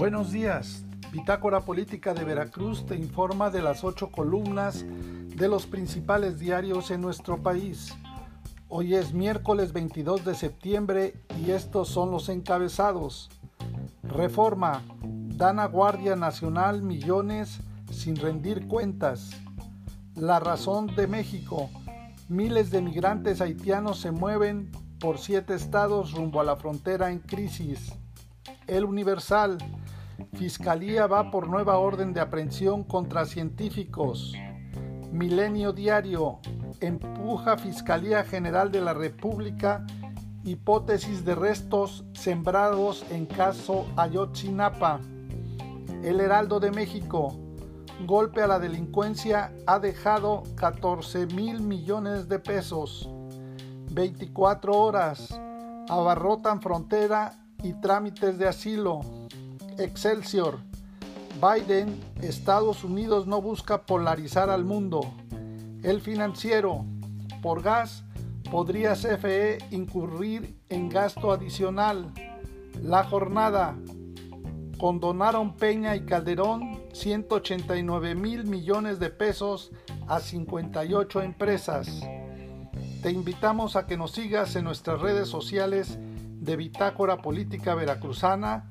Buenos días. Bitácora Política de Veracruz te informa de las ocho columnas de los principales diarios en nuestro país. Hoy es miércoles 22 de septiembre y estos son los encabezados. Reforma. Dan a Guardia Nacional millones sin rendir cuentas. La razón de México. Miles de migrantes haitianos se mueven por siete estados rumbo a la frontera en crisis. El Universal. Fiscalía va por nueva orden de aprehensión contra científicos. Milenio Diario. Empuja Fiscalía General de la República hipótesis de restos sembrados en caso Ayotzinapa. El Heraldo de México. Golpe a la delincuencia ha dejado 14 mil millones de pesos. 24 horas. Abarrotan frontera y trámites de asilo. Excelsior. Biden, Estados Unidos no busca polarizar al mundo. El financiero. Por gas, podría CFE incurrir en gasto adicional. La jornada. Condonaron Peña y Calderón 189 mil millones de pesos a 58 empresas. Te invitamos a que nos sigas en nuestras redes sociales de Bitácora Política Veracruzana